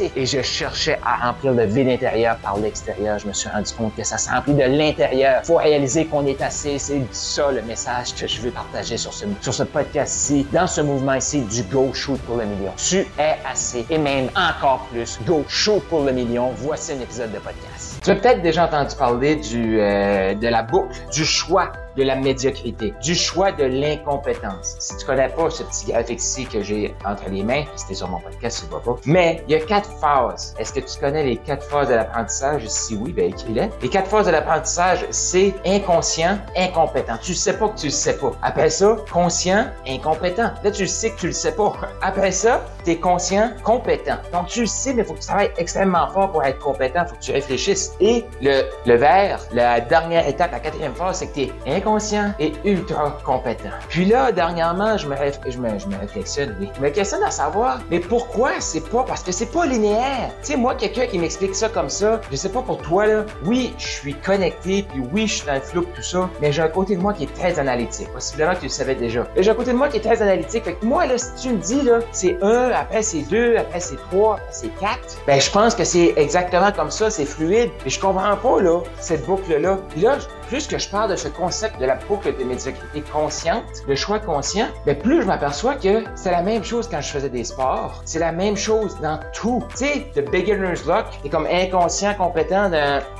Et je cherchais à remplir le vide intérieur par l'extérieur. Je me suis rendu compte que ça se remplit de l'intérieur. Faut réaliser qu'on est assez. C'est ça le message que je veux partager sur ce, sur ce podcast-ci, dans ce mouvement ici du Go Shoot pour le million. Tu es assez et même encore plus. Go Shoot pour le million. Voici un épisode de podcast. Tu as peut-être déjà entendu parler du, euh, de la boucle du choix de la médiocrité, du choix de l'incompétence. Si tu connais pas ce petit graphique ici que j'ai entre les mains, c'était sur mon podcast, tu le vois pas. Mais il y a quatre phases. Est-ce que tu connais les quatre phases de l'apprentissage? Si oui, ben écris-les. Les quatre phases de l'apprentissage, c'est inconscient, incompétent. Tu sais pas que tu le sais pas. Après ça, conscient, incompétent. Là, tu sais que tu le sais pas. Après ça, tu es conscient, compétent. Donc, tu le sais, mais il faut que tu travailles extrêmement fort pour être compétent. Il faut que tu réfléchisses. Et le, le vert, la dernière étape, la quatrième phase, c'est que tu es inconscient conscient et ultra compétent. Puis là, dernièrement, je me, je me, je me réflexionne, oui. Je me questionne à savoir, mais pourquoi c'est pas, parce que c'est pas linéaire. Tu sais, moi, quelqu'un qui m'explique ça comme ça, je sais pas pour toi, là, oui, je suis connecté, puis oui, je suis dans le flou, tout ça, mais j'ai un côté de moi qui est très analytique. Possiblement que tu le savais déjà. J'ai un côté de moi qui est très analytique. Fait que moi, là, si tu me dis, là, c'est un, après c'est deux, après c'est trois, après c'est quatre, ben, je pense que c'est exactement comme ça, c'est fluide. Et je comprends pas, là, cette boucle-là. Puis là, plus que je parle de ce concept de la boucle de médiocrité consciente, le choix conscient, mais ben, plus je m'aperçois que c'est la même chose quand je faisais des sports. C'est la même chose dans tout. Tu sais, the beginner's luck, t'es comme inconscient, compétent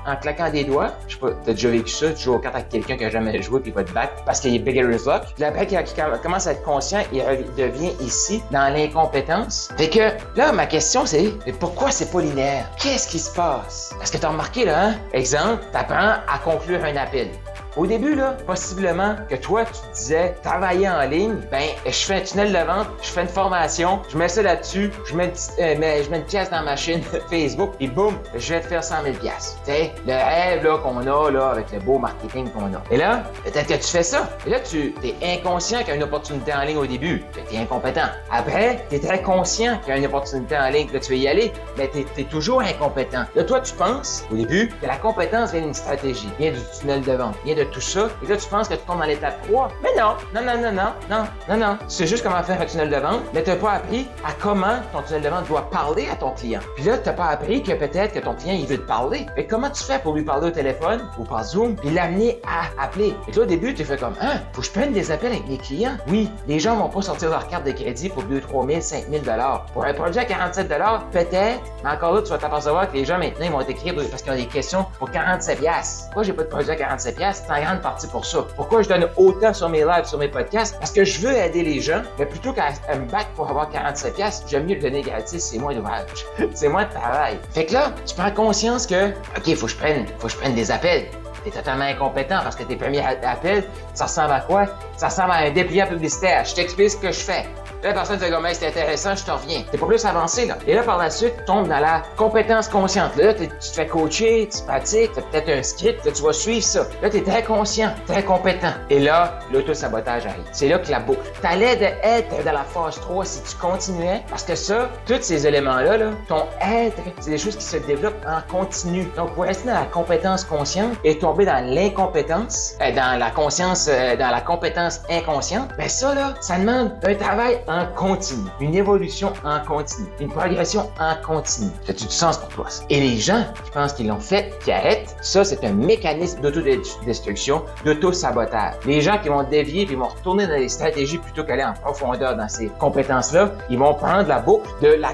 en claquant des doigts. Je sais pas, t'as déjà vécu ça, tu joues aux cartes avec quelqu'un qui a jamais joué puis il va te battre parce qu'il est beginner's luck. Puis après, qu'il commence à être conscient, il devient ici dans l'incompétence. Fait que là, ma question c'est, pourquoi c'est pas linéaire? Qu'est-ce qui se passe? Parce que t'as remarqué là, hein? Exemple, t'apprends à conclure un appel 变 au début, là, possiblement que toi, tu disais travailler en ligne, ben, je fais un tunnel de vente, je fais une formation, je mets ça là-dessus, je mets, euh, une pièce dans ma chaîne Facebook et boum, je vais te faire 100 000 pièces. Tu sais, le rêve là, qu'on a là, avec le beau marketing qu'on a. Et là, peut-être que tu fais ça. Et là, tu es inconscient qu'il y a une opportunité en ligne au début. Tu es incompétent. Après, tu es très conscient qu'il y a une opportunité en ligne, que tu veux y aller, mais tu es, toujours incompétent. Là, toi, tu penses, au début, que la compétence vient d'une stratégie, vient du tunnel de vente, vient de tout ça. Et là, tu penses que tu tombes dans l'étape 3. Mais non, non, non, non, non, non, non, non. Tu sais juste comment faire un tunnel de vente, mais tu n'as pas appris à comment ton tunnel de vente doit parler à ton client. Puis là, tu n'as pas appris que peut-être que ton client, il veut te parler. Mais comment tu fais pour lui parler au téléphone ou par Zoom, puis l'amener à appeler? Et toi, au début, tu fais comme, hein, faut que je prenne des appels avec mes clients? Oui, les gens vont pas sortir leur carte de crédit pour 2, 3 000, 5 000 Pour un projet à 47 peut-être, mais encore là, tu vas t'apercevoir que les gens maintenant, ils vont t'écrire parce qu'ils ont des questions pour 47 Pourquoi j'ai pas de projet à 47 C'est en grande partie pour ça. Pourquoi je donne autant sur mes lives, sur mes podcasts? Parce que je veux aider les gens, mais plutôt qu'à me battre pour avoir 47 j'aime mieux le donner gratis, c'est moins d'ouvrage. c'est moins de travail. Fait que là, tu prends conscience que, OK, faut que je prenne, faut que je prenne des appels. T'es totalement incompétent parce que tes premiers appels, ça ressemble à quoi? Ça ressemble à un dépliant publicitaire. Je t'explique ce que je fais. La personne dit, comme, c'est intéressant, je te reviens. T'es pas plus avancé, là. Et là, par la suite, tu tombes dans la compétence consciente. Là, tu te fais coacher, tu pratiques, tu as peut-être un script, là, tu vas suivre ça. Là, tu es très conscient, très compétent. Et là, l'auto-sabotage arrive. C'est là que la boucle. T'allais être dans la phase 3 si tu continuais, parce que ça, tous ces éléments-là, là, ton être, c'est des choses qui se développent en continu. Donc, pour rester dans la compétence consciente et dans l'incompétence, euh, dans la conscience, euh, dans la compétence inconsciente, ben ça, là, ça demande un travail en continu, une évolution en continu, une progression en continu. Ça a du sens pour toi? Et les gens qui pensent qu'ils l'ont fait, qui arrêtent, ça, c'est un mécanisme d'autodestruction, d'auto-sabotage. Les gens qui vont dévier puis vont retourner dans les stratégies plutôt qu'aller en profondeur dans ces compétences-là, ils vont prendre la boucle de la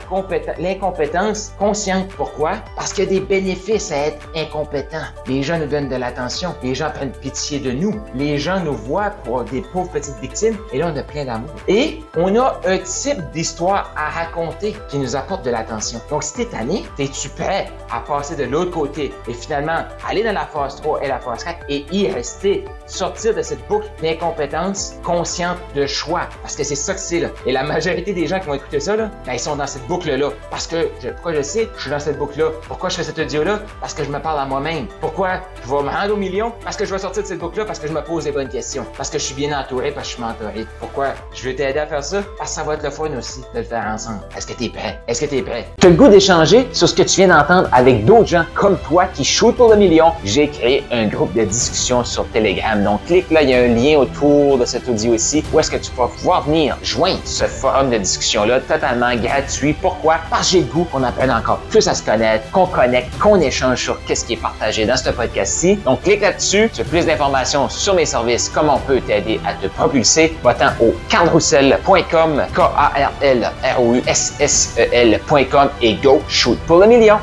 l'incompétence consciente. Pourquoi? Parce qu'il y a des bénéfices à être incompétent. Les gens nous donnent de l'attention. Les gens prennent pitié de nous. Les gens nous voient pour des pauvres petites victimes et là, on a plein d'amour. Et on a un type d'histoire à raconter qui nous apporte de l'attention. Donc, si t'es tanné, es-tu prêt à passer de l'autre côté et finalement aller dans la phase 3 et la phase 4 et y rester, sortir de cette boucle d'incompétence consciente de choix? Parce que c'est ça que c'est là. Et la majorité des gens qui vont écouter ça, là, ben, ils sont dans cette boucle-là. Parce que, je, pourquoi je sais, je suis dans cette boucle-là? Pourquoi je fais cette audio-là? Parce que je me parle à moi-même. Pourquoi je vais rendre au million? Parce que je vais sortir de cette boucle-là, parce que je me pose les bonnes questions. Parce que je suis bien entouré, parce que je suis mentoré. Pourquoi? Je veux t'aider à faire ça? Parce que ça va être le fun aussi de le faire ensemble. Est-ce que tu es prêt? Est-ce que tu es prêt? Tu as le goût d'échanger sur ce que tu viens d'entendre avec d'autres gens comme toi qui shootent pour le million? J'ai créé un groupe de discussion sur Telegram. Donc, clique là, il y a un lien autour de cette audio ici où est-ce que tu vas pouvoir venir joindre ce forum de discussion-là totalement gratuit. Pourquoi? Parce que j'ai le goût qu'on apprenne encore plus à se connaître, qu'on connecte, qu'on échange sur qu'est-ce qui est partagé dans ce podcast-ci. Donc, clique là-dessus. Tu as plus d'informations sur mes services, comment on peut t'aider à te propulser. Va-t'en au carlroussel.com, K-A-R-L-R-O-U-S-S-E-L.com et go shoot pour le million.